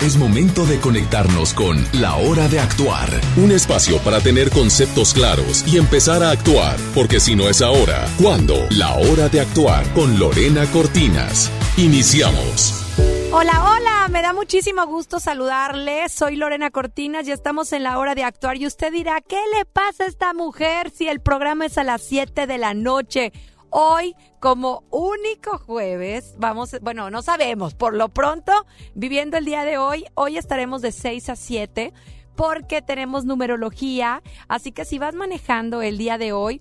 Es momento de conectarnos con La Hora de Actuar, un espacio para tener conceptos claros y empezar a actuar, porque si no es ahora, ¿cuándo? La Hora de Actuar con Lorena Cortinas. Iniciamos. Hola, hola, me da muchísimo gusto saludarle. Soy Lorena Cortinas y estamos en la hora de actuar. Y usted dirá, ¿qué le pasa a esta mujer si el programa es a las 7 de la noche? Hoy, como único jueves, vamos, bueno, no sabemos, por lo pronto, viviendo el día de hoy, hoy estaremos de 6 a 7 porque tenemos numerología, así que si vas manejando el día de hoy,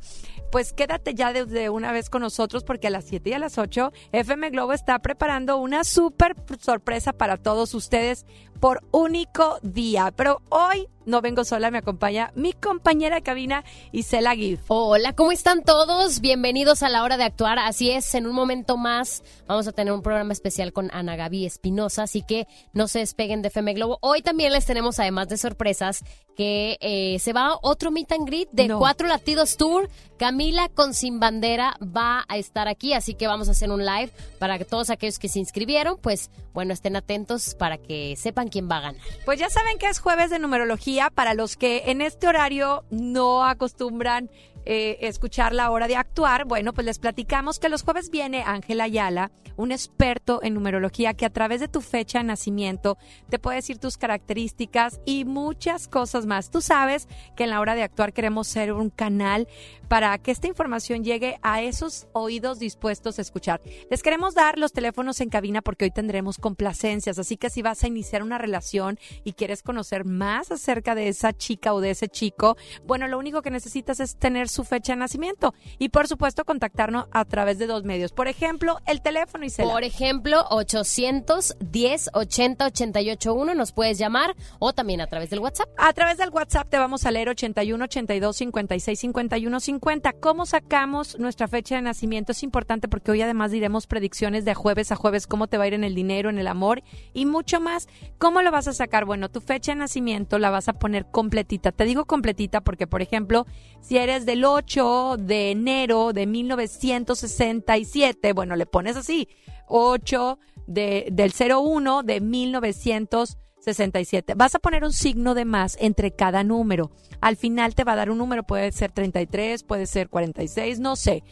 pues quédate ya desde una vez con nosotros porque a las 7 y a las 8 FM Globo está preparando una súper sorpresa para todos ustedes por único día. Pero hoy no vengo sola, me acompaña mi compañera de cabina, Isela Giff. Hola, ¿cómo están todos? Bienvenidos a la hora de actuar. Así es, en un momento más vamos a tener un programa especial con Ana Gaby Espinosa, así que no se despeguen de FM Globo. Hoy también les tenemos, además de sorpresas, que eh, se va otro meet and greet de Cuatro Latidos Tour. Camila con Sin Bandera va a estar aquí, así que vamos a hacer un live para que todos aquellos que se inscribieron, pues bueno, estén atentos para que sepan quién va a ganar. Pues ya saben que es jueves de numerología para los que en este horario no acostumbran eh, escuchar la hora de actuar, bueno, pues les platicamos que los jueves viene Ángela Ayala, un experto en numerología que a través de tu fecha de nacimiento te puede decir tus características y muchas cosas más. Tú sabes que en la hora de actuar queremos ser un canal para que esta información llegue a esos oídos dispuestos a escuchar. Les queremos dar los teléfonos en cabina porque hoy tendremos complacencias, así que si vas a iniciar una relación y quieres conocer más acerca de esa chica o de ese chico, bueno, lo único que necesitas es tener su fecha de nacimiento y por supuesto contactarnos a través de dos medios. Por ejemplo, el teléfono y Por ejemplo, 810 80 88 1 nos puedes llamar o también a través del WhatsApp. A través del WhatsApp te vamos a leer 81 82 56 51 50. ¿Cómo sacamos nuestra fecha de nacimiento? Es importante porque hoy además diremos predicciones de jueves a jueves, cómo te va a ir en el dinero, en el amor y mucho más. ¿Cómo lo vas a sacar? Bueno, tu fecha de nacimiento la vas a poner completita. Te digo completita porque, por ejemplo, si eres del 8 de enero de 1967, bueno, le pones así, 8 de, del 01 de 1967. Vas a poner un signo de más entre cada número. Al final te va a dar un número, puede ser 33, puede ser 46, no sé.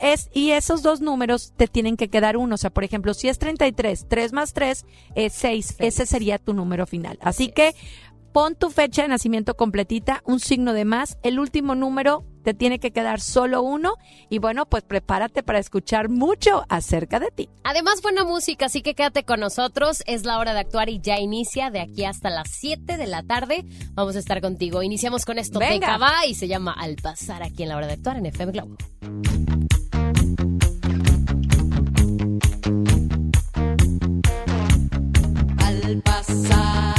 Es, y esos dos números te tienen que quedar uno. O sea, por ejemplo, si es 33, 3 más 3 es 6. Ese sería tu número final. Así que pon tu fecha de nacimiento completita, un signo de más, el último número te tiene que quedar solo uno y bueno, pues prepárate para escuchar mucho acerca de ti. Además, buena música, así que quédate con nosotros, es la hora de actuar y ya inicia de aquí hasta las 7 de la tarde. Vamos a estar contigo. Iniciamos con esto de Cava y se llama Al pasar aquí en la hora de actuar en FM Globo. Al pasar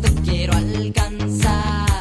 te quiero alcanzar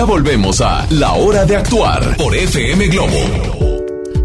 Ya volvemos a La Hora de Actuar por FM Globo.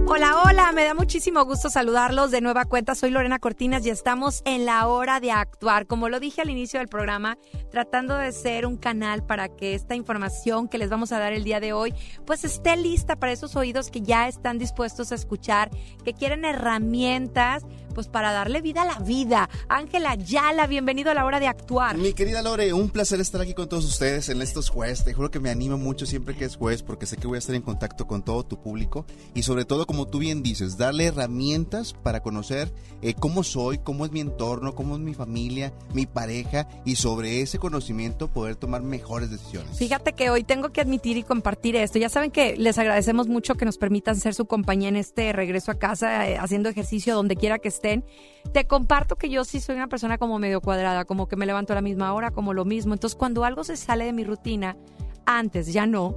Hola, hola, me da muchísimo gusto saludarlos de nueva cuenta. Soy Lorena Cortinas y estamos en la hora de actuar. Como lo dije al inicio del programa, tratando de ser un canal para que esta información que les vamos a dar el día de hoy, pues esté lista para esos oídos que ya están dispuestos a escuchar, que quieren herramientas pues para darle vida a la vida. Ángela Yala, bienvenido a la hora de actuar. Mi querida Lore, un placer estar aquí con todos ustedes en estos jueves. Te juro que me animo mucho siempre que es jueves porque sé que voy a estar en contacto con todo tu público y sobre todo, como tú bien dices, darle herramientas para conocer eh, cómo soy, cómo es mi entorno, cómo es mi familia, mi pareja y sobre ese conocimiento poder tomar mejores decisiones. Fíjate que hoy tengo que admitir y compartir esto. Ya saben que les agradecemos mucho que nos permitan ser su compañía en este regreso a casa, eh, haciendo ejercicio donde quiera que Te comparto que yo sí soy una persona como medio cuadrada, como que me levanto a la misma hora, como lo mismo. Entonces, cuando algo se sale de mi rutina, antes ya no,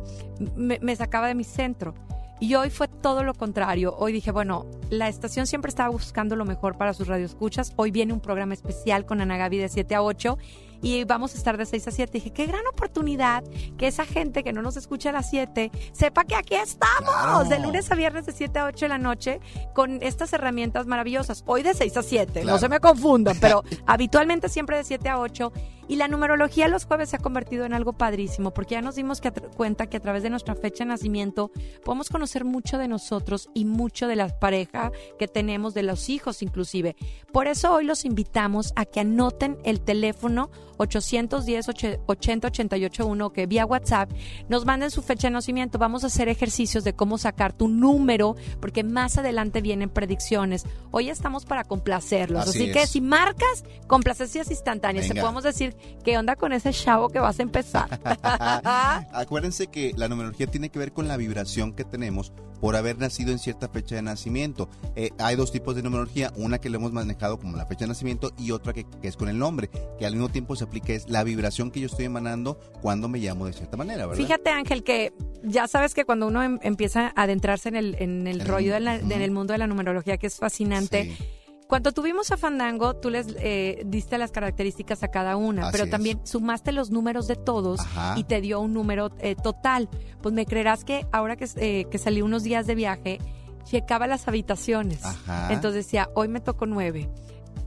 me, me sacaba de mi centro. Y hoy fue todo lo contrario. Hoy dije, bueno, la estación siempre estaba buscando lo mejor para sus radioescuchas. Hoy viene un programa especial con Ana Gaby de 7 a 8 y vamos a estar de 6 a 7. Dije, qué gran oportunidad que esa gente que no nos escucha a las 7 sepa que aquí estamos Claro. de lunes a viernes de 7 a 8 de la noche con estas herramientas maravillosas. Hoy de 6 a 7, no Claro. se me confundan, pero habitualmente siempre de 7 a 8. Y la numerología los jueves se ha convertido en algo padrísimo porque ya nos dimos que cuenta que a través de nuestra fecha de nacimiento podemos conocer mucho de nosotros y mucho de la pareja que tenemos, de los hijos inclusive. Por eso hoy los invitamos a que anoten el teléfono 810 80 881 que vía WhatsApp nos manden su fecha de nacimiento. Vamos a hacer ejercicios de cómo sacar tu número porque más adelante vienen predicciones. Hoy estamos para complacerlos. Así, Así que si marcas, complacencias instantáneas. Te podemos decir qué onda con ese chavo que vas a empezar. Acuérdense que la numerología tiene que ver con la vibración que tenemos por haber nacido en cierta fecha de nacimiento. Eh, hay dos tipos de numerología, una que lo hemos manejado como la fecha de nacimiento y otra que, que es con el nombre, que al mismo tiempo se aplica es la vibración que yo estoy emanando cuando me llamo de cierta manera, ¿verdad? Fíjate, Ángel, que ya sabes que cuando uno em- empieza a adentrarse en el, en el En el rollo de la- mundo. en el mundo de la numerología, que es fascinante, Sí. Cuando tuvimos a Fandango, tú les eh, diste las características a cada una, Así pero es. también sumaste los números de todos Ajá. y te dio un número eh, total. Pues me creerás que ahora que, eh, que salí unos días de viaje, checaba las habitaciones. Ajá. Entonces decía, hoy me tocó nueve.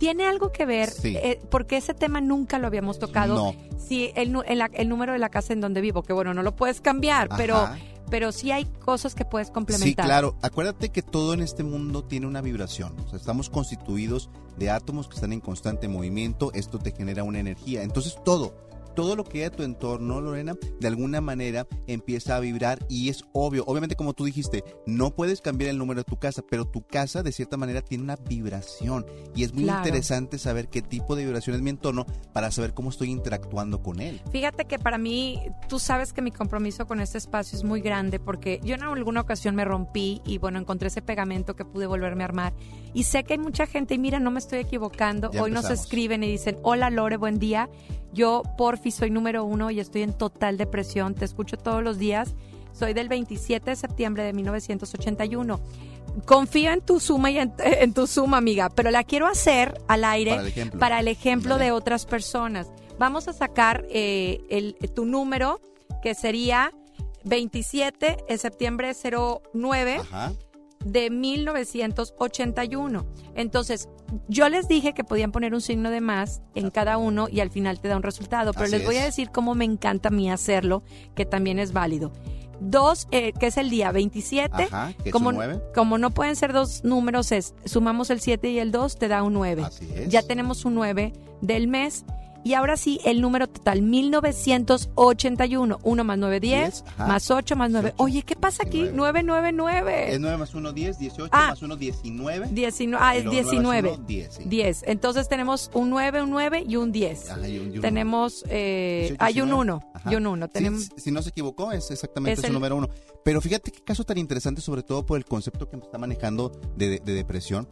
¿Tiene algo que ver? Sí. eh, porque ese tema nunca lo habíamos tocado. No. Sí, el, el número de la casa en donde vivo, que bueno, no lo puedes cambiar, pero, Ajá. pero sí hay cosas que puedes Sí, complementar. claro. Acuérdate que todo en este mundo tiene una vibración. O sea, estamos constituidos de átomos que están en constante movimiento. Esto te genera una energía. Entonces, todo, todo lo que hay a tu entorno, Lorena, de alguna manera empieza a vibrar y es obvio. Obviamente, como tú dijiste, no puedes cambiar el número de tu casa, pero tu casa, de cierta manera, tiene una vibración. Y es muy Claro. interesante saber qué tipo de vibración es mi entorno para saber cómo estoy interactuando con él. Fíjate que para mí, tú sabes que mi compromiso con este espacio es muy grande porque yo en alguna ocasión me rompí y bueno, encontré ese pegamento que pude volverme a armar. Y sé que hay mucha gente, y mira, no me estoy equivocando, Ya hoy nos escriben y dicen, hola Lore, buen día. Yo, porfi, soy número uno y estoy en total depresión, te escucho todos los días. Soy del 27 de septiembre de 1981. Confío en tu suma y en, en tu suma, amiga, pero la quiero hacer al aire Para el ejemplo. para el ejemplo Ándale. de otras personas. Vamos a sacar eh, el, tu número, que sería 27 de septiembre 09 Ajá. De 1981. Entonces, yo les dije que podían poner un signo de más en cada uno y al final te da un resultado, pero Así les voy a decir cómo me encanta a mí hacerlo, que también es válido. Dos, eh, que es el día 27. Ajá, que como, como no pueden ser dos números, es sumamos el 7 y el 2, te da un 9. Así es. Ya tenemos un 9 del mes. Y ahora sí, el número total, 1981. 1 más 9, 10, Diez, ajá. más 8 más 9. 18, Oye, ¿qué pasa aquí? 19. 999. Es 9 más 1, 10, 18 Ah. más 1, 19. 19, ah, es luego nueve más 19. uno, 10, sí. 10. Entonces tenemos un 9, un 9 y un 10. Ajá, y un- y un tenemos, eh, 18, hay un 19. 1 Ajá. y un 1. Sí, Tenemos, si- si no se equivocó, es exactamente Es su el- número uno. Pero fíjate qué caso tan interesante, sobre todo por el concepto que está manejando de, de- de depresión.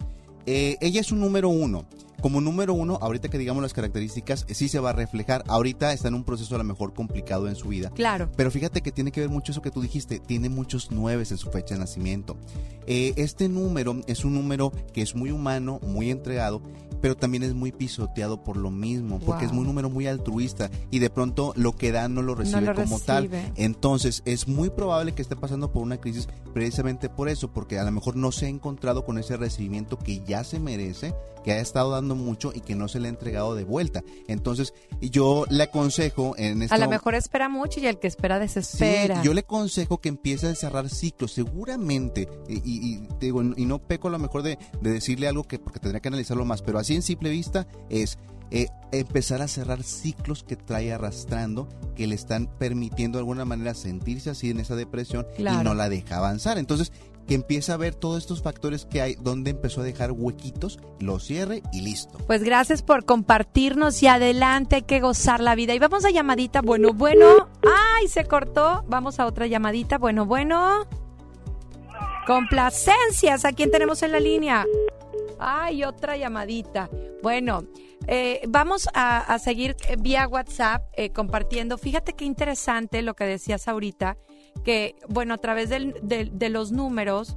Eh, ella es un número uno. Como número uno, ahorita que digamos las características, sí se va a reflejar. Ahorita está en un proceso a lo mejor complicado en su vida. Claro. Pero fíjate que tiene que ver mucho eso que tú dijiste, tiene muchos nueves en su fecha de nacimiento. Eh, este número es un número que es muy humano, muy entregado, pero también es muy pisoteado por lo mismo, porque es un número muy altruista y de pronto lo que da no lo recibe lo como tal. recibe. Entonces es muy probable que esté pasando por una crisis precisamente por eso, porque a lo mejor no se ha encontrado con ese recibimiento que ya se merece, que ha estado dando mucho y que no se le ha entregado de vuelta. Entonces yo le aconsejo en este A lo mejor espera mucho y el que espera Sí, desespera. yo le aconsejo que empiece a cerrar ciclos, seguramente, y, y- y te digo, y no peco a lo mejor de, de decirle algo que, porque tendría que analizarlo más, pero así en simple vista es eh, empezar a cerrar ciclos que trae arrastrando, que le están permitiendo de alguna manera sentirse así en esa depresión Claro. y no la deja avanzar. Entonces, que empiece a ver todos estos factores que hay, donde empezó a dejar huequitos, lo cierre y listo. Pues gracias por compartirnos y adelante, hay que gozar la vida. Y vamos a llamadita, bueno, bueno. ¡Ay, se cortó! Vamos a otra llamadita, bueno, bueno. Complacencias, ¿a quién tenemos en la línea? Ay, otra llamadita. Bueno, eh, vamos a, seguir vía WhatsApp eh, compartiendo. Fíjate qué interesante lo que decías ahorita, que bueno, a través del- del- de los números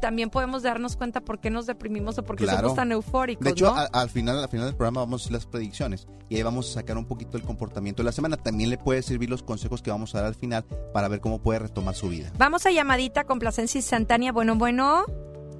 también podemos darnos cuenta por qué nos deprimimos o por qué Claro. somos tan eufóricos. De hecho, al final, al final del programa vamos a hacer las predicciones y ahí vamos a sacar un poquito el comportamiento de la semana. También le puede servir los consejos que vamos a dar al final para ver cómo puede retomar su vida. Vamos a llamadita complacencia instantánea. Bueno, bueno.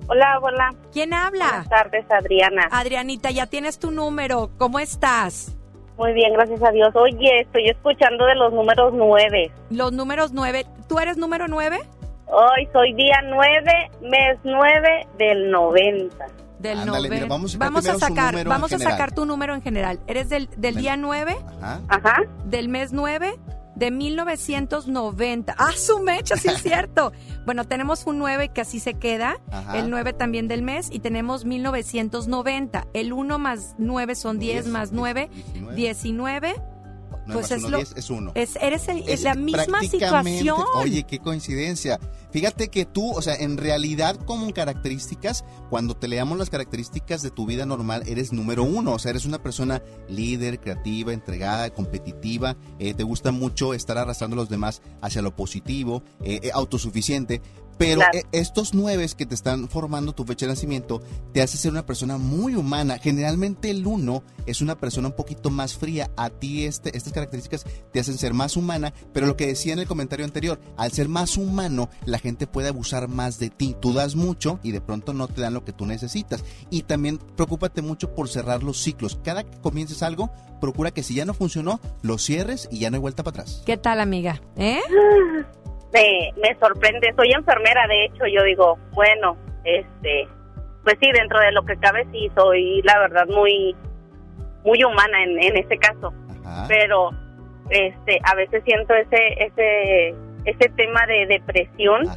Hola, hola. ¿Quién habla? Buenas tardes, Adriana. Adrianita, ya tienes tu número. ¿Cómo estás? Muy bien, gracias a Dios. Oye, estoy escuchando de los números nueve. Los números nueve. ¿Tú eres número nueve? Hoy soy día nueve, mes nueve del noventa. Del Ándale, mira, nove- vamos a sacar vamos a sacar, vamos a tu número en general. ¿Eres del, del día 9, Ajá. Ajá. del mes 9, de 1990? ¡Ah, su mecha! Sí, es cierto. bueno, tenemos un 9 que así se queda. Ajá. El 9 también del mes y tenemos 1990. El 1 más 9 son 10, Diez, más 9, 19. 19. Nueve pues es uno, lo- diez, es uno. Es, eres el- Es la misma situación. Oye, qué coincidencia. Fíjate que tú, o sea, en realidad como características, cuando te leamos las características de tu vida normal, eres número uno. O sea, eres una persona líder, creativa, entregada, competitiva. eh, te gusta mucho estar arrastrando a los demás hacia lo positivo, eh, eh, autosuficiente. Pero Claro. estos nueve que te están formando tu fecha de nacimiento te hace ser una persona muy humana. Generalmente el uno es una persona un poquito más fría. A ti este, estas características te hacen ser más humana, pero lo que decía en el comentario anterior, al ser más humano, la gente puede abusar más de ti. Tú das mucho y de pronto no te dan lo que tú necesitas. Y también preocúpate mucho por cerrar los ciclos. Cada que comiences algo, procura que si ya no funcionó, lo cierres y ya no hay vuelta para atrás. ¿Qué tal, amiga? ¿Eh? Me, me sorprende. Soy enfermera, de hecho, yo digo, bueno, este, pues sí, dentro de lo que cabe, sí, soy la verdad muy, muy humana en, en este caso. Ajá. Pero, este, a veces siento ese, ese, ese tema de depresión.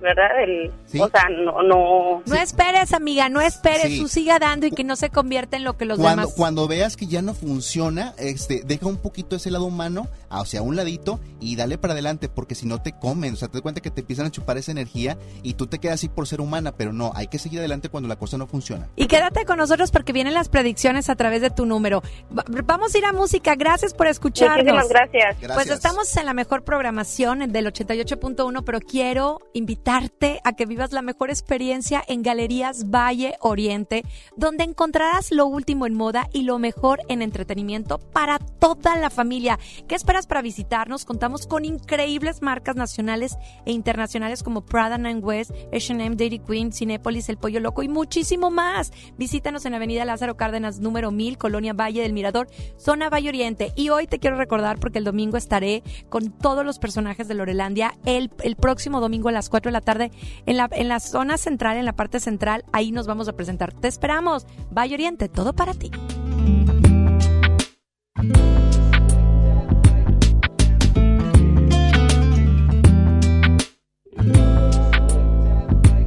¿Verdad? El, Sí. O sea, no, no, No esperes, amiga, no esperes. Sí. Tú siga dando y que no se convierta en lo que los cuando, demás. cuando veas que ya no funciona, este, deja un poquito ese lado humano hacia un ladito y dale para adelante, porque si no te comen, o sea, te das cuenta que te empiezan a chupar esa energía y tú te quedas así por ser humana, pero no, hay que seguir adelante cuando la cosa no funciona. Y quédate con nosotros porque vienen las predicciones a través de tu número. Va- Vamos a ir a música. Gracias por escucharnos. muchísimas gracias. Gracias. Pues estamos en la mejor programación del 88.1, pero quiero a que vivas la mejor experiencia en Galerías Valle Oriente, donde encontrarás lo último en moda y lo mejor en entretenimiento para toda la familia. ¿Qué esperas para visitarnos? Contamos con increíbles marcas nacionales e internacionales como Prada West, H&M, Dairy Queen, Cinépolis, El Pollo Loco y muchísimo más. Visítanos en Avenida Lázaro Cárdenas número 1000, Colonia Valle del Mirador, zona Valle Oriente. Y hoy te quiero recordar porque el domingo estaré con todos los personajes de Lorelandia el, el próximo domingo a las 4 de la tarde en la, en la zona central, en la parte central. Ahí nos vamos a presentar. Te esperamos. Valle Oriente, todo para ti.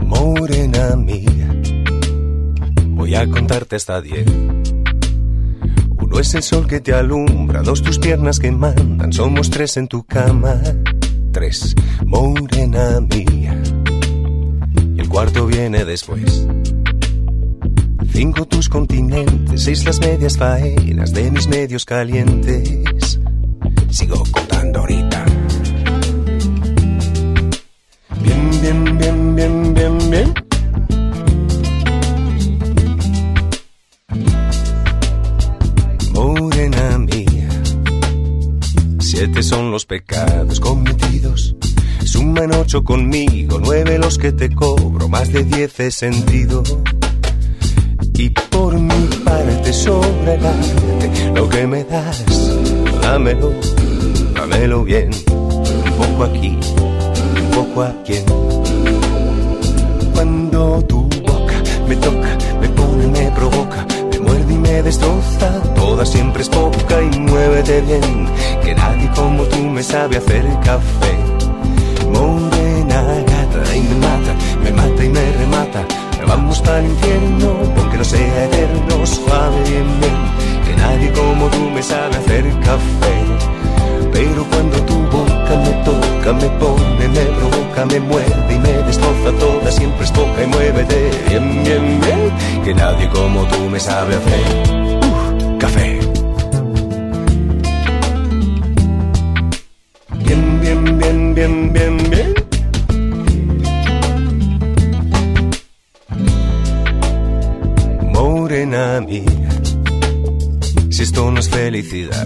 Morena mía, voy a contarte hasta diez. Uno es el sol que te alumbra, dos tus piernas que mandan, somos tres en tu cama. Tres, morena mía. Y el cuarto viene después. Cinco tus continentes, seis las medias faenas de mis medios calientes. Sigo contando ahorita. Bien, bien, bien, bien, bien, bien. Siete son los pecados cometidos. Suman ocho conmigo, nueve los que te cobro, más de diez he sentido. Y por mi parte sobra el arte, lo que me das, dámelo, dámelo bien, un poco aquí, un poco aquí. Cuando tu boca me toca, me destroza, toda siempre es poca y muévete bien, que nadie como tú me sabe hacer café. Morena gata y me mata, me mata y me remata. Vamos para el infierno, aunque no sea eterno, suave bien, bien. Que nadie como tú me sabe hacer café. Pero cuando tu boca me toca, me pone, me provoca, me muerde y me destroza toda, siempre es poca y muévete bien, bien, bien. Que nadie como tú me sabe hacer uh, café. Bien, bien, bien, bien, bien, bien. Morena mía, si esto no es felicidad,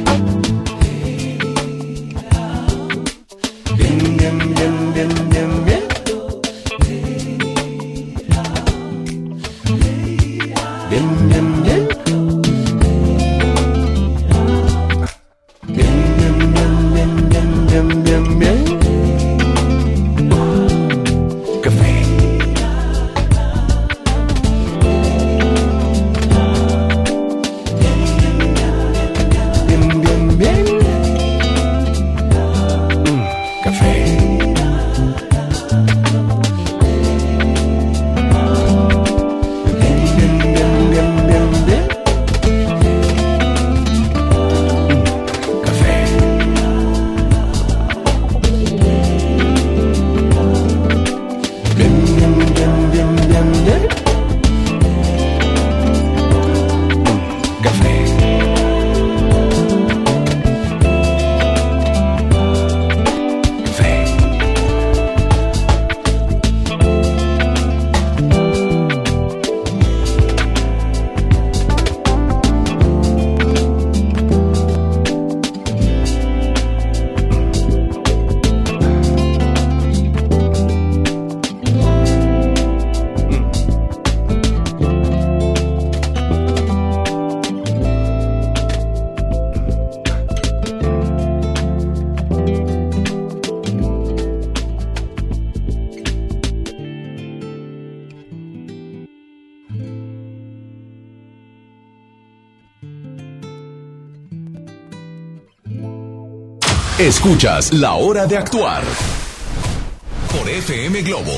Escuchas La Hora de Actuar por FM Globo.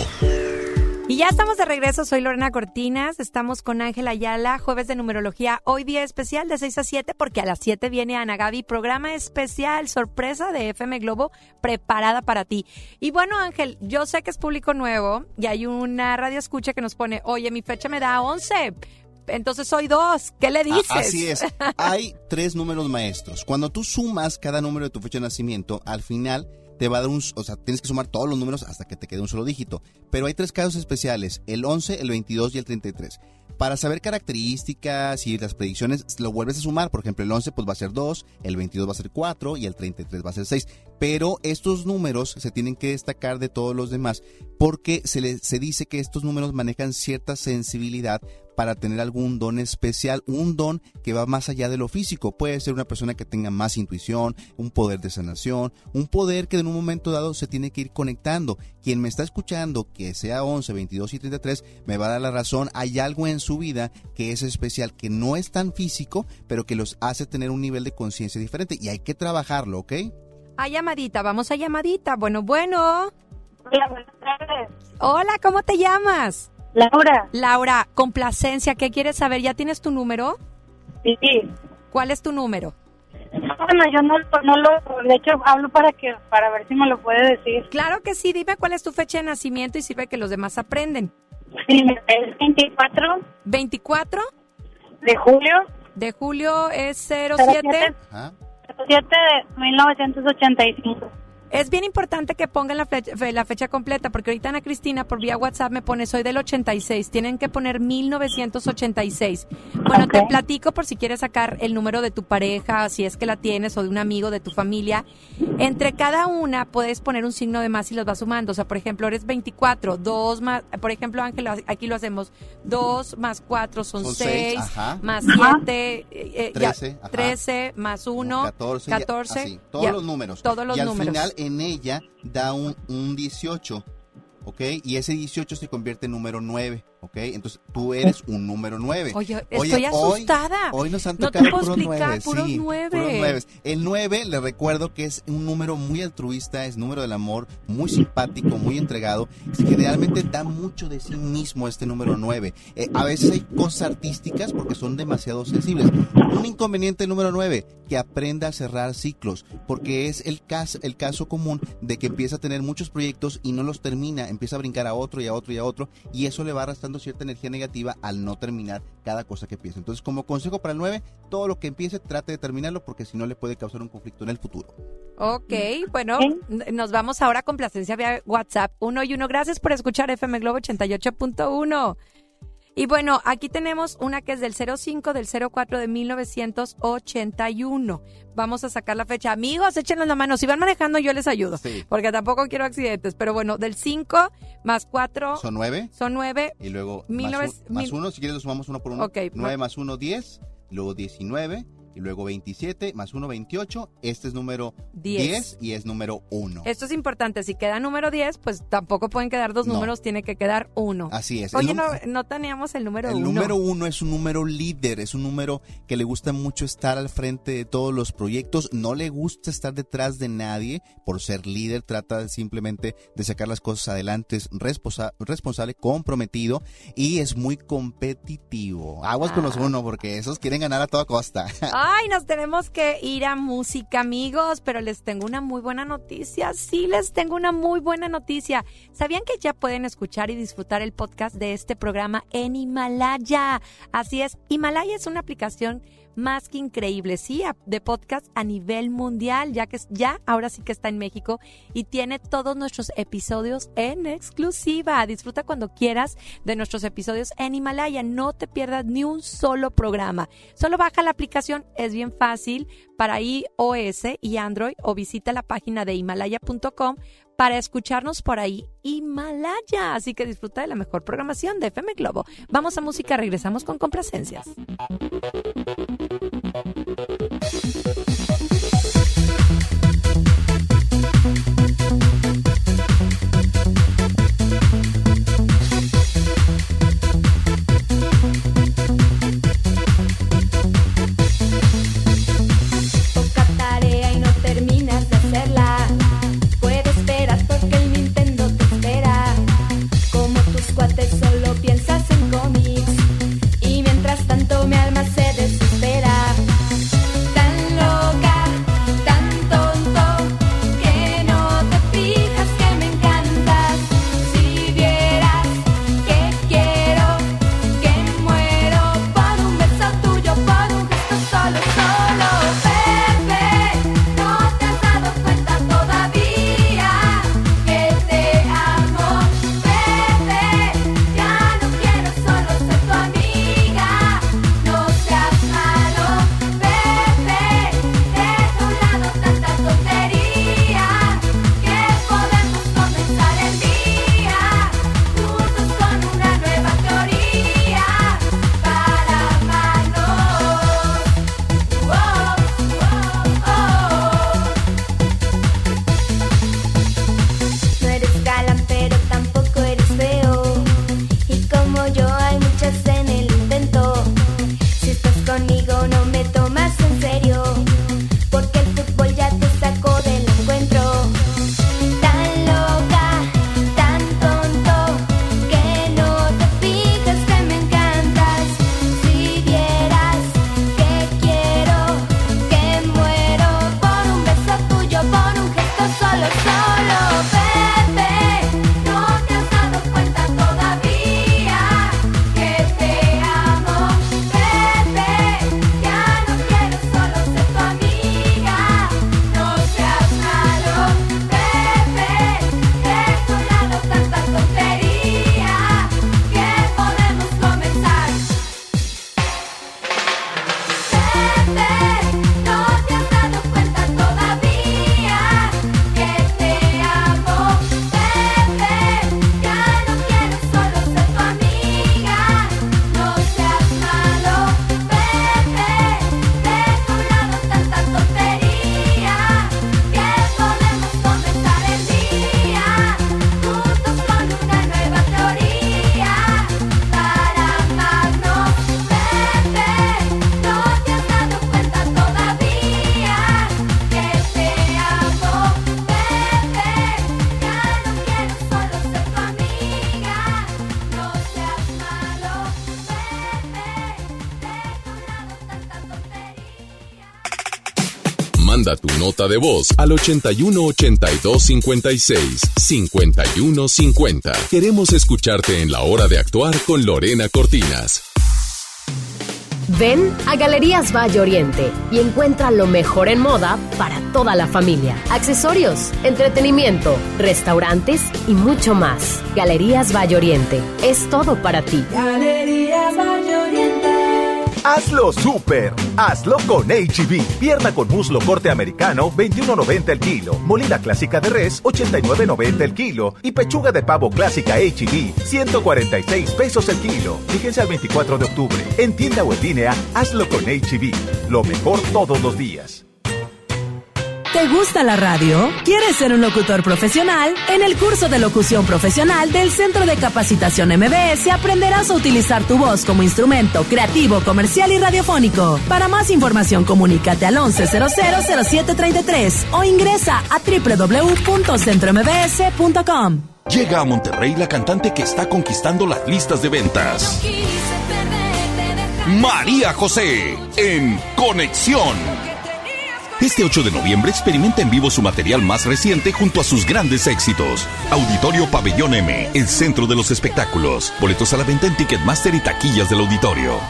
Y ya estamos de regreso, soy Lorena Cortinas, estamos con Ángela Ayala, jueves de numerología, hoy día especial de 6 a 7 porque a las 7 viene Ana Gaby, programa especial, sorpresa de FM Globo preparada para ti. Y bueno Ángel, yo sé que es público nuevo y hay una radio escucha que nos pone, oye, mi fecha me da 11, entonces soy dos, ¿qué le dices? Así es. Hay tres números maestros. Cuando tú sumas cada número de tu fecha de nacimiento, al final te va a dar un, o sea, tienes que sumar todos los números hasta que te quede un solo dígito. Pero hay tres casos especiales, el 11, el 22 y el 33. Para saber características y las predicciones, lo vuelves a sumar. Por ejemplo, el 11 pues va a ser 2, el 22 va a ser 4 y el 33 va a ser 6. Pero estos números se tienen que destacar de todos los demás porque se, le, se dice que estos números manejan cierta sensibilidad para tener algún don especial, un don que va más allá de lo físico. Puede ser una persona que tenga más intuición, un poder de sanación, un poder que en un momento dado se tiene que ir conectando. Quien me está escuchando, que sea 11, 22 y 33, me va a dar la razón. Hay algo en su vida que es especial, que no es tan físico, pero que los hace tener un nivel de conciencia diferente y hay que trabajarlo, ¿ok? A llamadita, vamos a llamadita. Bueno, bueno. Hola, buenas tardes. Hola, ¿cómo te llamas? Laura. Laura, complacencia, ¿qué quieres saber? ¿Ya tienes tu número? Sí. ¿Cuál es tu número? Bueno, yo no, no lo, de hecho hablo para que, para ver si me lo puede decir. Claro que sí, dime cuál es tu fecha de nacimiento y sirve que los demás aprenden. Sí, es 24 ¿24 de julio, de julio es 07? 07, 7 de 1985. Es bien importante que pongan la fecha, fe- la fecha completa, porque ahorita Ana Cristina por vía WhatsApp me pone soy del 86. Tienen que poner 1986. Bueno, te Ok. platico por si quieres sacar el número de tu pareja, si es que la tienes, o de un amigo de tu familia. Entre cada una puedes poner un signo de más y los vas sumando. O sea, por ejemplo, eres 24, 2 más, por ejemplo, Ángela, aquí lo hacemos. 2 más 4 son Son seis, 6, ajá. más Ajá. 7, 13, ajá. 13 más 1, 14, 14, y así, todos ya, los números. Todos los y al números. final en ella da un, un 18, ¿ok? Y ese 18 se convierte en número 9, ¿ok? Entonces tú eres un número 9. Oye, estoy asustada. Hoy, nos han No te tocado puros explicar, 9, puros sí, nueve. puros nueves. El 9, le recuerdo que es un número muy altruista, es número del amor, muy simpático, muy entregado. Generalmente da mucho de sí mismo este número 9. Eh, a veces hay cosas artísticas porque son demasiado sensibles. Un inconveniente número 9, que aprenda a cerrar ciclos, porque es el caso, el caso común de que empieza a tener muchos proyectos y no los termina, empieza a brincar a otro y a otro y a otro, y eso le va arrastrando cierta energía negativa al no terminar cada cosa que empieza. Entonces, como consejo para el 9, todo lo que empiece trate de terminarlo porque si no le puede causar un conflicto en el futuro. Ok, bueno, Ok. n- nos vamos ahora con placencia vía WhatsApp. Uno y uno, gracias por escuchar FM Globo 88.1. Y bueno, aquí tenemos una que es del 05 del 04 de 1981. Vamos a sacar la fecha. Amigos, échenos la mano. Si van manejando, yo les ayudo. Sí. Porque tampoco quiero accidentes. Pero bueno, del 5 más 4 Son 9 son 9. y luego Mil más, noves- un- más mil- uno, si quieres lo sumamos uno por uno. Ok, 9 ma- más 1, 10, luego 19 y luego 27 más 1, 28. Este es número 10. 10 y es número 1. Esto es importante. Si queda número 10, pues tampoco pueden quedar dos No. números, tiene que quedar uno. Así es. Oye, El no, no teníamos el número El uno. número uno es un número líder, es un número que le gusta mucho estar al frente de todos los proyectos, no le gusta estar detrás de nadie por ser líder, trata simplemente de sacar las cosas adelante, es responsa- responsable, comprometido y es muy competitivo. Aguas con Ah. los uno porque esos quieren ganar a toda costa. Ay, nos tenemos que ir a música, amigos, pero les tengo una muy buena noticia. Sí, les tengo una muy buena noticia. ¿Sabían que ya pueden escuchar y disfrutar el podcast de este programa en Himalaya? Así es, Himalaya es una aplicación más que increíble, sí, de podcast a nivel mundial, ya que ya ahora sí que está en México y tiene todos nuestros episodios en exclusiva. Disfruta cuando quieras de nuestros episodios en Himalaya, no te pierdas ni un solo programa. Solo baja la aplicación, es bien fácil para iOS y Android o visita la página de himalaya.com para escucharnos por ahí Himalaya. Así que disfruta de la mejor programación de FM Globo. Vamos a música, regresamos con complacencias. De voz al 81 82 56 51 50. Queremos escucharte en la hora de actuar con Lorena Cortinas. Ven a Galerías Valle Oriente y encuentra lo mejor en moda para toda la familia. Accesorios, entretenimiento, restaurantes y mucho más. Galerías Valle Oriente es todo para ti. Hazlo super. Hazlo con HB. Pierna con muslo corte americano, 21.90 el kilo. Molida clásica de res, 89.90 el kilo. Y pechuga de pavo clásica HB, 146 pesos el kilo. Fíjense al 24 de octubre. En tienda o en línea, hazlo con HB. Lo mejor todos los días. ¿Te gusta la radio? ¿Quieres ser un locutor profesional? En el curso de locución profesional del Centro de Capacitación MBS aprenderás a utilizar tu voz como instrumento creativo, comercial y radiofónico. Para más información, comunícate al 11000733 o ingresa a www.centrombs.com. Llega a Monterrey la cantante que está conquistando las listas de ventas. María José en Conexión. Este 8 de noviembre experimenta en vivo su material más reciente junto a sus grandes éxitos. Auditorio Pabellón M, el centro de los espectáculos. Boletos a la venta en Ticketmaster y taquillas del auditorio.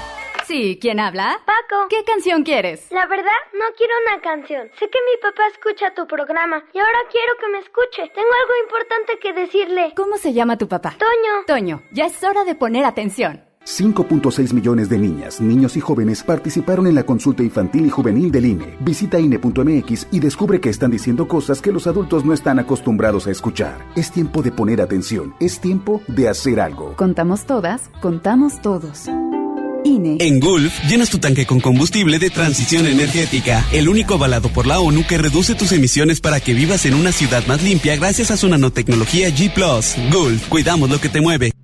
Sí, ¿quién habla? Paco. ¿Qué canción quieres? La verdad, no quiero una canción. Sé que mi papá escucha tu programa y ahora quiero que me escuche. Tengo algo importante que decirle. ¿Cómo se llama tu papá? Toño. Toño, ya es hora de poner atención. 5.6 millones de niñas, niños y jóvenes participaron en la consulta infantil y juvenil del INE. Visita INE.mx y descubre que están diciendo cosas que los adultos no están acostumbrados a escuchar. Es tiempo de poner atención, es tiempo de hacer algo. Contamos todas, contamos todos. INE. En Gulf, llenas tu tanque con combustible de transición energética, el único avalado por la ONU que reduce tus emisiones para que vivas en una ciudad más limpia gracias a su nanotecnología G ⁇ Gulf, cuidamos lo que te mueve.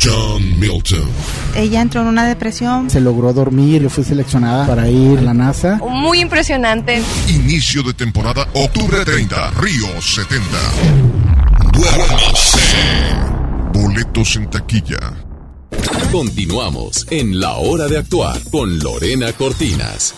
John Milton. Ella entró en una depresión. Se logró dormir, yo fui seleccionada para ir a la NASA. Muy impresionante. Inicio de temporada, octubre 30, Río 70. Duérmase. Boletos en taquilla. Continuamos en La Hora de Actuar con Lorena Cortinas.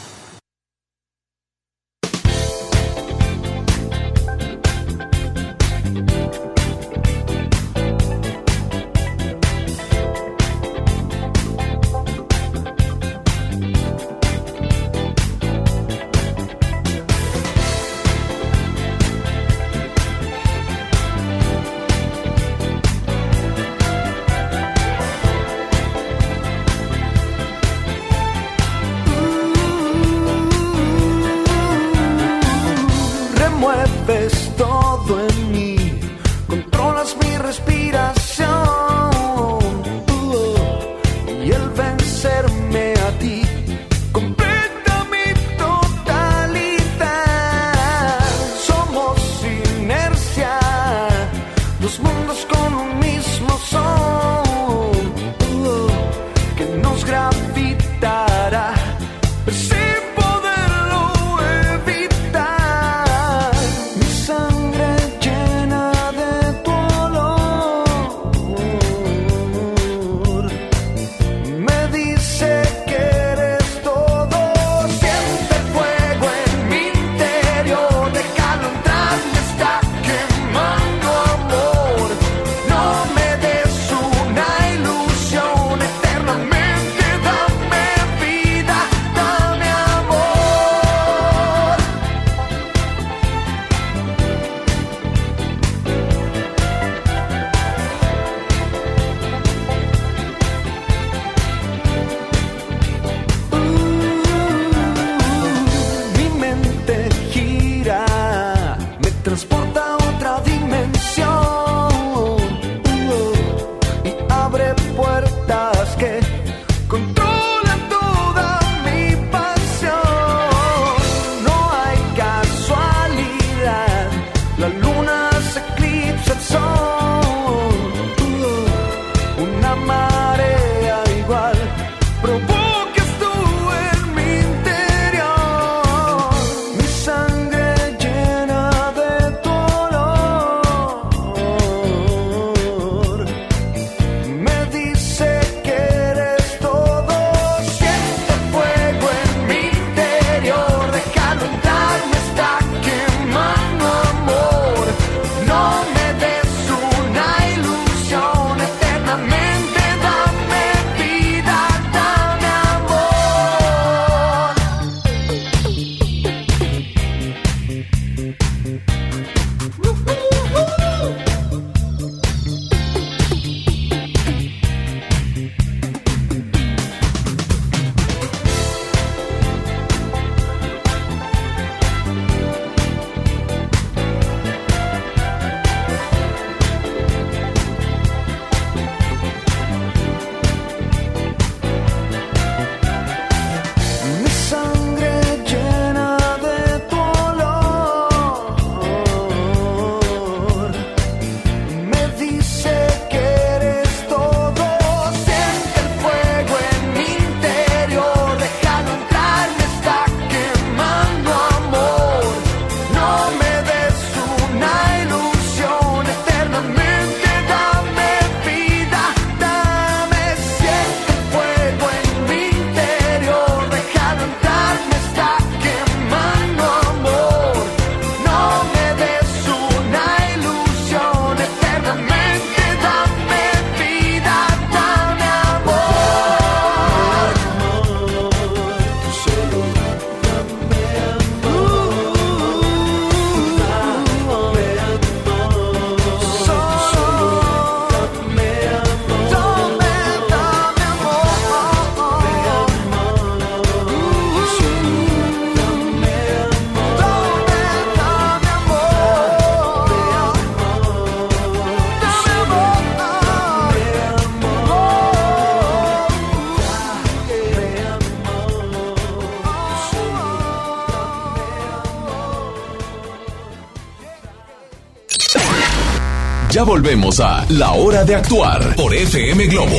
Volvemos a La Hora de Actuar por FM Globo.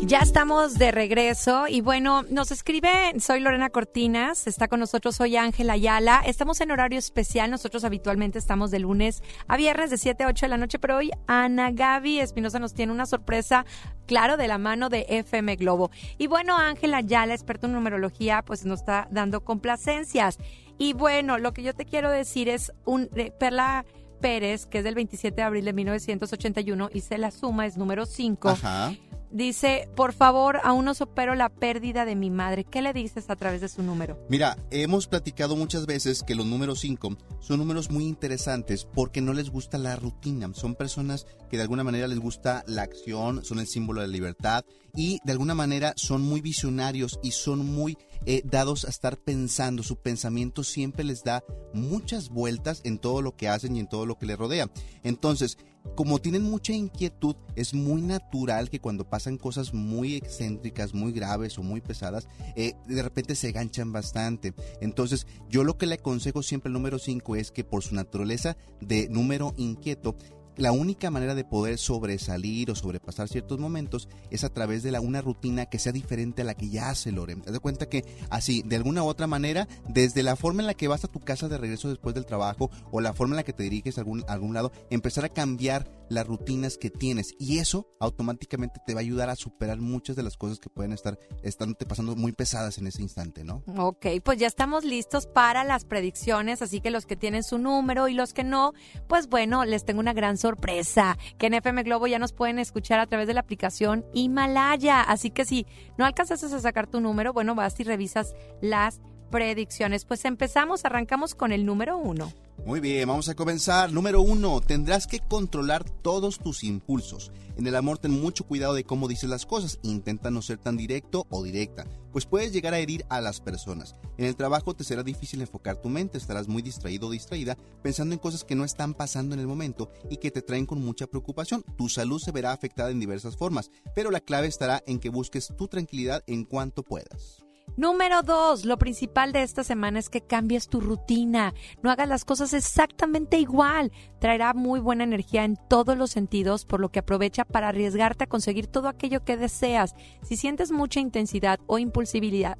Ya estamos de regreso y bueno, nos escribe, soy Lorena Cortinas, está con nosotros hoy Ángela Ayala, estamos en horario especial, nosotros habitualmente estamos de lunes a viernes de 7 a 8 de la noche, pero hoy Ana Gaby Espinosa nos tiene una sorpresa, claro, de la mano de FM Globo. Y bueno, Ángela Ayala, experto en numerología, pues nos está dando complacencias. Y bueno, lo que yo te quiero decir es un eh, Perla Pérez, que es del 27 de abril de 1981 y se la suma es número 5. Ajá. Dice, por favor, aún no supero la pérdida de mi madre. ¿Qué le dices a través de su número? Mira, hemos platicado muchas veces que los números 5 son números muy interesantes porque no les gusta la rutina. Son personas que de alguna manera les gusta la acción, son el símbolo de la libertad y de alguna manera son muy visionarios y son muy eh, dados a estar pensando. Su pensamiento siempre les da muchas vueltas en todo lo que hacen y en todo lo que les rodea. Entonces, como tienen mucha inquietud, es muy natural que cuando pasan cosas muy excéntricas, muy graves o muy pesadas, eh, de repente se ganchan bastante. Entonces, yo lo que le aconsejo siempre al número 5 es que por su naturaleza de número inquieto, la única manera de poder sobresalir o sobrepasar ciertos momentos es a través de la, una rutina que sea diferente a la que ya hace Loren. Te das cuenta que así, de alguna u otra manera, desde la forma en la que vas a tu casa de regreso después del trabajo o la forma en la que te diriges a algún, a algún lado, empezar a cambiar las rutinas que tienes y eso automáticamente te va a ayudar a superar muchas de las cosas que pueden estar estándote pasando muy pesadas en ese instante, ¿no? Ok, pues ya estamos listos para las predicciones, así que los que tienen su número y los que no, pues bueno, les tengo una gran sorpresa, que en FM Globo ya nos pueden escuchar a través de la aplicación Himalaya, así que si no alcanzas a sacar tu número, bueno, vas y revisas las predicciones. Pues empezamos, arrancamos con el número uno. Muy bien, vamos a comenzar. Número uno, tendrás que controlar todos tus impulsos. En el amor ten mucho cuidado de cómo dices las cosas. Intenta no ser tan directo o directa, pues puedes llegar a herir a las personas. En el trabajo te será difícil enfocar tu mente, estarás muy distraído o distraída pensando en cosas que no están pasando en el momento y que te traen con mucha preocupación. Tu salud se verá afectada en diversas formas, pero la clave estará en que busques tu tranquilidad en cuanto puedas. Número dos, lo principal de esta semana es que cambies tu rutina. No hagas las cosas exactamente igual. Traerá muy buena energía en todos los sentidos, por lo que aprovecha para arriesgarte a conseguir todo aquello que deseas. Si sientes mucha intensidad o impulsividad,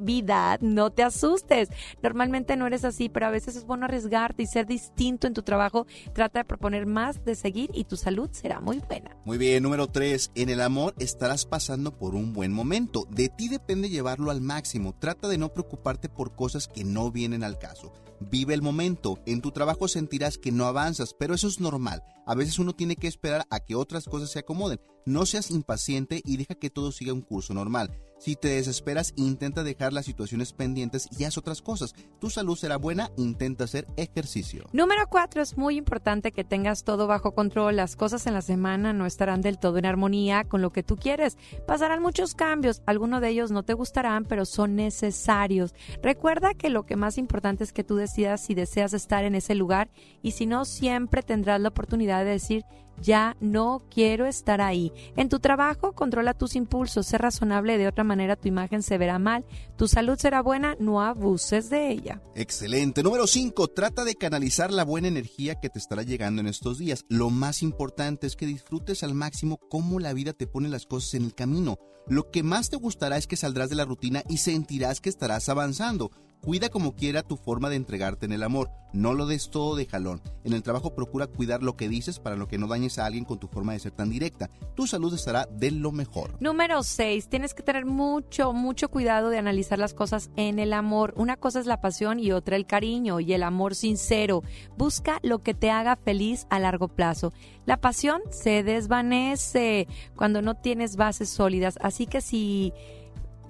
impulsividad, no te asustes. Normalmente no eres así, pero a veces es bueno arriesgarte y ser distinto en tu trabajo. Trata de proponer más, de seguir y tu salud será muy buena. Muy bien, número tres, en el amor estarás pasando por un buen momento. De ti depende llevarlo al máximo. Trata de no preocuparte por cosas que no vienen al caso. Vive el momento. En tu trabajo sentirás que no avanzas, pero eso es normal. A veces uno tiene que esperar a que otras cosas se acomoden. No seas impaciente y deja que todo siga un curso normal. Si te desesperas, intenta dejar las situaciones pendientes y haz otras cosas. Tu salud será buena, intenta hacer ejercicio. Número cuatro, es muy importante que tengas todo bajo control. Las cosas en la semana no estarán del todo en armonía con lo que tú quieres. Pasarán muchos cambios. Algunos de ellos no te gustarán, pero son necesarios. Recuerda que lo que más importante es que tú decidas si deseas estar en ese lugar y si no, siempre tendrás la oportunidad de decir ya no quiero estar ahí. En tu trabajo, controla tus impulsos, sé razonable, de otra manera tu imagen se verá mal, tu salud será buena, no abuses de ella. Excelente. Número 5. Trata de canalizar la buena energía que te estará llegando en estos días. Lo más importante es que disfrutes al máximo cómo la vida te pone las cosas en el camino. Lo que más te gustará es que saldrás de la rutina y sentirás que estarás avanzando. Cuida como quiera tu forma de entregarte en el amor. No lo des todo de jalón. En el trabajo procura cuidar lo que dices para lo que no dañes a alguien con tu forma de ser tan directa. Tu salud estará de lo mejor. Número 6. Tienes que tener mucho, mucho cuidado de analizar las cosas en el amor. Una cosa es la pasión y otra el cariño y el amor sincero. Busca lo que te haga feliz a largo plazo. La pasión se desvanece cuando no tienes bases sólidas. Así que si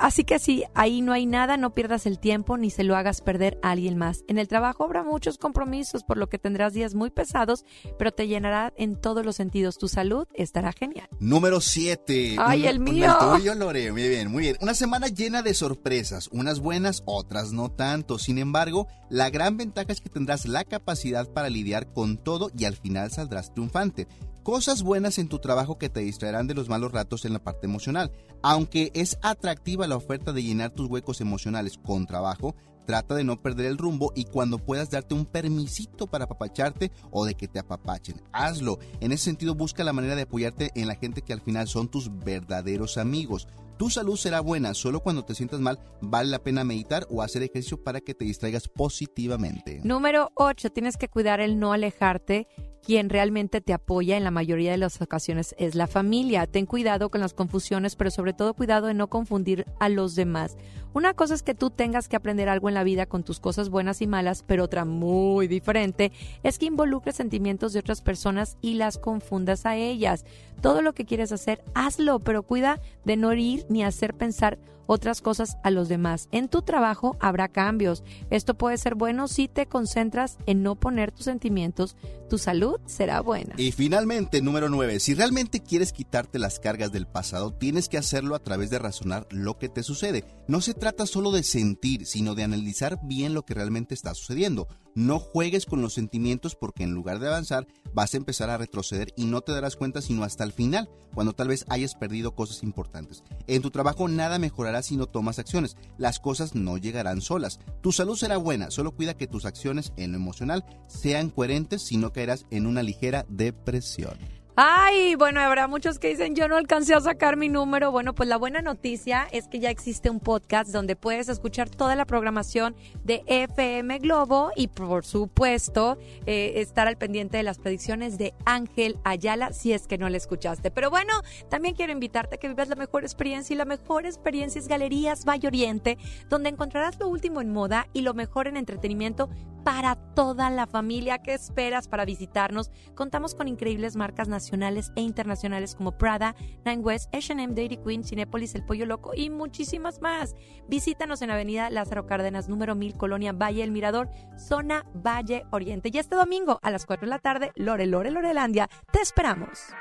Así que si ahí no hay nada, no pierdas el tiempo ni se lo hagas perder a alguien más. En el trabajo habrá muchos compromisos, por lo que tendrás días muy pesados, pero te llenará en todos los sentidos. Tu salud estará genial. Número 7. Ay, el mío. El tuyo, Lore. Muy bien, muy bien. Una semana llena de sorpresas, unas buenas, otras no tanto. Sin embargo, la gran ventaja es que tendrás la capacidad para lidiar con todo y al final saldrás triunfante cosas buenas en tu trabajo que te distraerán de los malos ratos en la parte emocional. Aunque es atractiva la oferta de llenar tus huecos emocionales con trabajo, trata de no perder el rumbo y cuando puedas darte un permisito para apapacharte o de que te apapachen, hazlo. En ese sentido, busca la manera de apoyarte en la gente que al final son tus verdaderos amigos. Tu salud será buena, solo cuando te sientas mal vale la pena meditar o hacer ejercicio para que te distraigas positivamente. Número 8, tienes que cuidar el no alejarte quien realmente te apoya en la mayoría de las ocasiones es la familia. Ten cuidado con las confusiones, pero sobre todo cuidado de no confundir a los demás. Una cosa es que tú tengas que aprender algo en la vida con tus cosas buenas y malas, pero otra muy diferente es que involucres sentimientos de otras personas y las confundas a ellas. Todo lo que quieres hacer, hazlo, pero cuida de no herir ni hacer pensar otras cosas a los demás. En tu trabajo habrá cambios. Esto puede ser bueno si te concentras en no poner tus sentimientos. Tu salud será buena. Y finalmente, número 9. Si realmente quieres quitarte las cargas del pasado, tienes que hacerlo a través de razonar lo que te sucede. No se trata solo de sentir, sino de analizar bien lo que realmente está sucediendo. No juegues con los sentimientos porque en lugar de avanzar vas a empezar a retroceder y no te darás cuenta sino hasta el final, cuando tal vez hayas perdido cosas importantes. En tu trabajo nada mejorará si no tomas acciones. Las cosas no llegarán solas. Tu salud será buena, solo cuida que tus acciones en lo emocional sean coherentes si no caerás en una ligera depresión. Ay, bueno, habrá muchos que dicen, yo no alcancé a sacar mi número. Bueno, pues la buena noticia es que ya existe un podcast donde puedes escuchar toda la programación de FM Globo y, por supuesto, eh, estar al pendiente de las predicciones de Ángel Ayala si es que no la escuchaste. Pero bueno, también quiero invitarte a que vivas la mejor experiencia y la mejor experiencia es Galerías Valle Oriente, donde encontrarás lo último en moda y lo mejor en entretenimiento para toda la familia. ¿Qué esperas para visitarnos? Contamos con increíbles marcas nacionales e internacionales como Prada, Nine West, H&M, Dairy Queen, Cinépolis, El Pollo Loco y muchísimas más. Visítanos en Avenida Lázaro Cárdenas, número 1000, Colonia Valle El Mirador, zona Valle Oriente. Y este domingo a las 4 de la tarde, Lore Lore Lorelandia, te esperamos.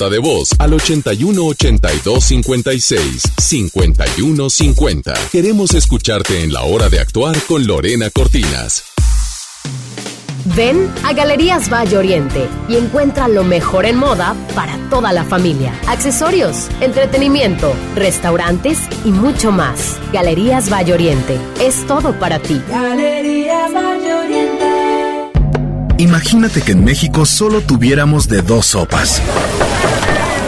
Nota de voz al 81 82 56 51 50. Queremos escucharte en la hora de actuar con Lorena Cortinas. Ven a Galerías Valle Oriente y encuentra lo mejor en moda para toda la familia. Accesorios, entretenimiento, restaurantes y mucho más. Galerías Valle Oriente es todo para ti. Galerías Valle Oriente. Imagínate que en México solo tuviéramos de dos sopas.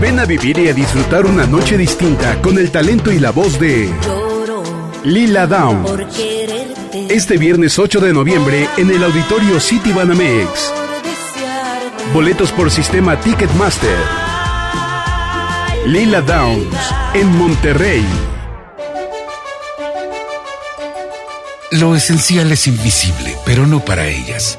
Ven a vivir y a disfrutar una noche distinta con el talento y la voz de Lila Down. Este viernes 8 de noviembre en el Auditorio City Banamex. Boletos por sistema Ticketmaster. Lila Downs en Monterrey. Lo esencial es invisible, pero no para ellas.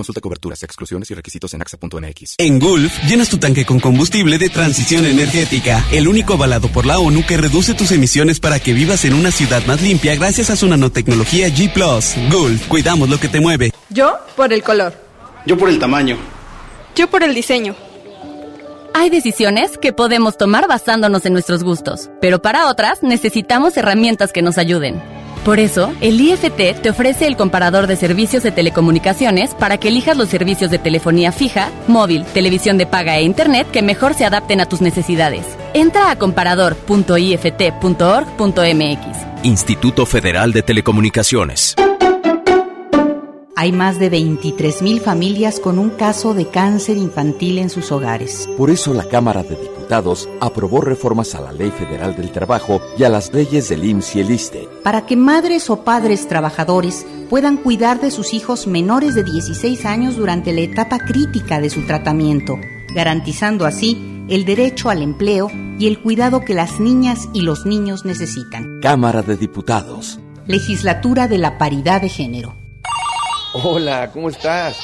Consulta coberturas, exclusiones y requisitos en AXA.mx. En Gulf, llenas tu tanque con combustible de transición energética, el único avalado por la ONU que reduce tus emisiones para que vivas en una ciudad más limpia gracias a su nanotecnología G ⁇ Gulf, cuidamos lo que te mueve. Yo por el color. Yo por el tamaño. Yo por el diseño. Hay decisiones que podemos tomar basándonos en nuestros gustos, pero para otras necesitamos herramientas que nos ayuden. Por eso, el IFT te ofrece el comparador de servicios de telecomunicaciones para que elijas los servicios de telefonía fija, móvil, televisión de paga e internet que mejor se adapten a tus necesidades. Entra a comparador.ift.org.mx. Instituto Federal de Telecomunicaciones. Hay más de 23.000 familias con un caso de cáncer infantil en sus hogares. Por eso la Cámara de Diputados aprobó reformas a la Ley Federal del Trabajo y a las leyes del IMSS y el ISTE. Para que madres o padres trabajadores puedan cuidar de sus hijos menores de 16 años durante la etapa crítica de su tratamiento, garantizando así el derecho al empleo y el cuidado que las niñas y los niños necesitan. Cámara de Diputados. Legislatura de la Paridad de Género. Hola, ¿cómo estás?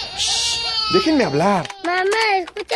Déjenme hablar. Mamá, escucha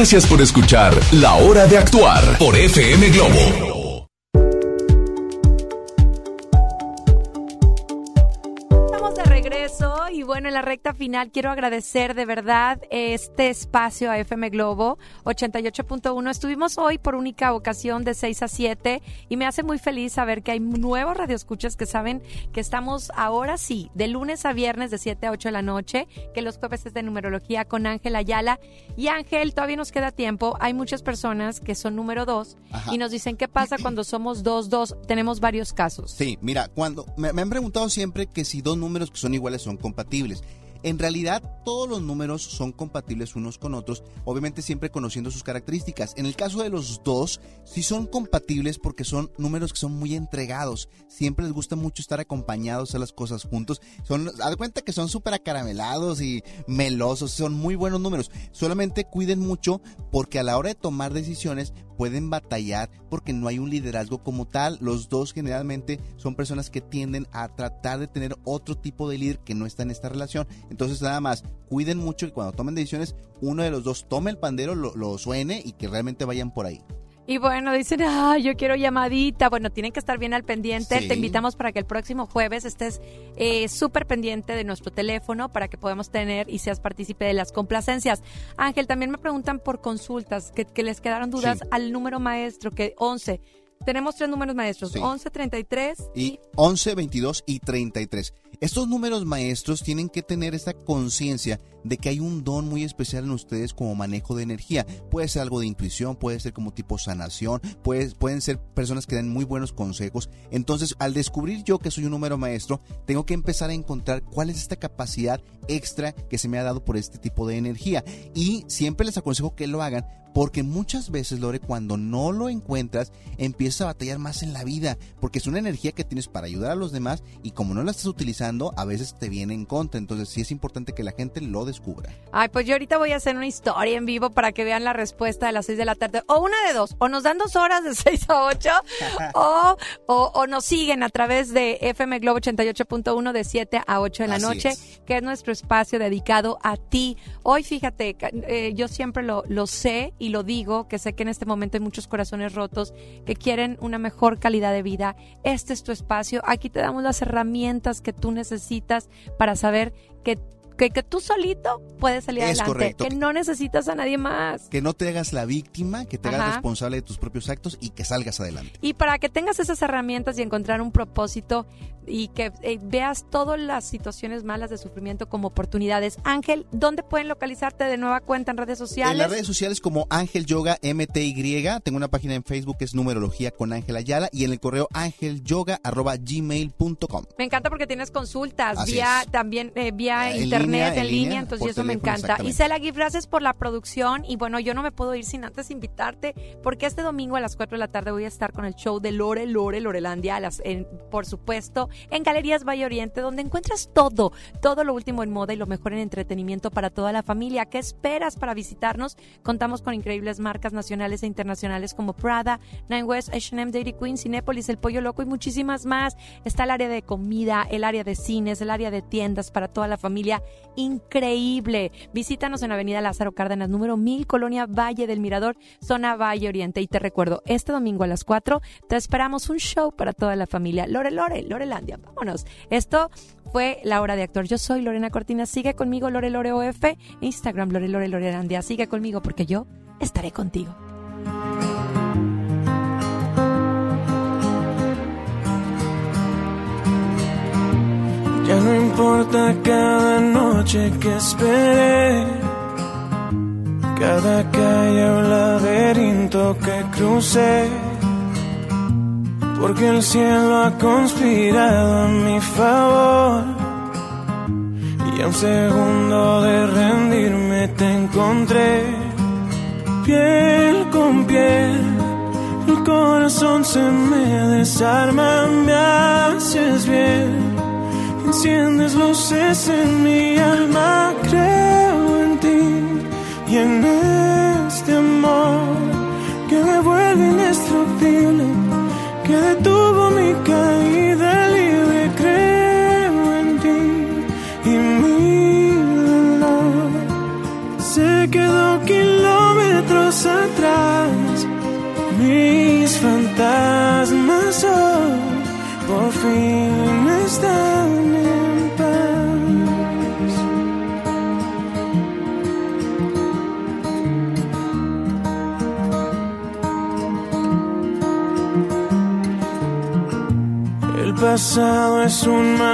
Gracias por escuchar La Hora de Actuar por FM Globo. Final quiero agradecer de verdad este espacio a FM Globo 88.1. Estuvimos hoy por única ocasión de 6 a 7 y me hace muy feliz saber que hay nuevos radioescuchas que saben que estamos ahora sí, de lunes a viernes de 7 a 8 de la noche, que los jueves es de numerología con Ángel Ayala. Y Ángel, todavía nos queda tiempo. Hay muchas personas que son número 2 y nos dicen qué pasa cuando somos 2-2. Tenemos varios casos. Sí, mira, cuando me, me han preguntado siempre que si dos números que son iguales son compatibles. En realidad, todos los números son compatibles unos con otros, obviamente siempre conociendo sus características. En el caso de los dos, sí son compatibles porque son números que son muy entregados. Siempre les gusta mucho estar acompañados a las cosas juntos. Son, haz cuenta que son súper acaramelados y melosos, son muy buenos números. Solamente cuiden mucho porque a la hora de tomar decisiones pueden batallar porque no hay un liderazgo como tal. Los dos generalmente son personas que tienden a tratar de tener otro tipo de líder que no está en esta relación. Entonces nada más, cuiden mucho que cuando tomen decisiones, uno de los dos tome el pandero, lo, lo suene y que realmente vayan por ahí. Y bueno, dicen, ah, yo quiero llamadita. Bueno, tienen que estar bien al pendiente. Te invitamos para que el próximo jueves estés eh, súper pendiente de nuestro teléfono para que podamos tener y seas partícipe de las complacencias. Ángel, también me preguntan por consultas, que, les quedaron dudas al número maestro, que 11. Tenemos tres números maestros, 11, 33 y... y 11, 22 y 33. Estos números maestros tienen que tener esta conciencia de que hay un don muy especial en ustedes como manejo de energía. Puede ser algo de intuición, puede ser como tipo sanación, puede, pueden ser personas que dan muy buenos consejos. Entonces, al descubrir yo que soy un número maestro, tengo que empezar a encontrar cuál es esta capacidad extra que se me ha dado por este tipo de energía. Y siempre les aconsejo que lo hagan porque muchas veces, Lore, cuando no lo encuentras, empiezas a batallar más en la vida, porque es una energía que tienes para ayudar a los demás y como no la estás utilizando, a veces te viene en contra. Entonces sí es importante que la gente lo descubra. Ay, pues yo ahorita voy a hacer una historia en vivo para que vean la respuesta de las 6 de la tarde. O una de dos, o nos dan dos horas de 6 a 8, o, o, nos siguen a través de FM Globo 88.1 de 7 a 8 de la noche, que es nuestro espacio dedicado a ti. Hoy, fíjate, eh, yo siempre lo, lo sé y lo digo, que sé que en este momento hay muchos corazones rotos que quieren una mejor calidad de vida. Este es tu espacio. Aquí te damos las herramientas que tú necesitas para saber que que, tú solito puedes salir adelante, que no necesitas a nadie más. Que no te hagas la víctima, que te hagas responsable de tus propios actos y que salgas adelante. Y para que tengas esas herramientas y encontrar un propósito y que eh, veas todas las situaciones malas de sufrimiento como oportunidades. Ángel, ¿dónde pueden localizarte de nueva cuenta en redes sociales? En las redes sociales como Ángel Yoga MTY. Tengo una página en Facebook que es Numerología con Ángel Ayala y en el correo angelyoga.gmail.com. Me encanta porque tienes consultas vía también eh, vía internet, en, línea, entonces eso me encanta. Y Cela gracias por la producción y bueno, yo no me puedo ir sin antes invitarte porque este domingo a las 4 de la tarde voy a estar con el show de Lore, Lore, Lorelandia, las, por supuesto en Galerías Valle Oriente, donde encuentras todo, todo lo último en moda y lo mejor en entretenimiento para toda la familia. ¿Qué esperas para visitarnos? Contamos con increíbles marcas nacionales e internacionales como Prada, Nine West, H&M, Dairy Queen, Cinépolis, El Pollo Loco y muchísimas más. Está el área de comida, el área de cines, el área de tiendas para toda la familia. Increíble. Visítanos en Avenida Lázaro Cárdenas, número 1000, Colonia Valle del Mirador, zona Valle Oriente. Y te recuerdo, este domingo a las 4 te esperamos un show para toda la familia. Lore Lore, Vámonos. Esto fue la hora de actor. Yo soy Lorena Cortina. Sigue conmigo, Lore Lore OF. Instagram, Lore Lore Lorelandia. Sigue conmigo porque yo estaré contigo. Ya no importa cada noche que esperé, cada calle o laberinto que crucé porque el cielo ha conspirado a mi favor. Y a un segundo de rendirme te encontré, piel con piel. El corazón se me desarma, me haces bien. Enciendes luces en mi alma, creo en ti y en este amor que me vuelve indestructible que detuvo mi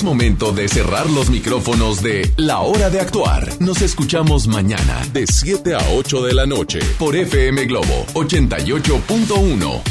Es momento de cerrar los micrófonos de La Hora de Actuar. Nos escuchamos mañana de 7 a 8 de la noche por FM Globo 88.1.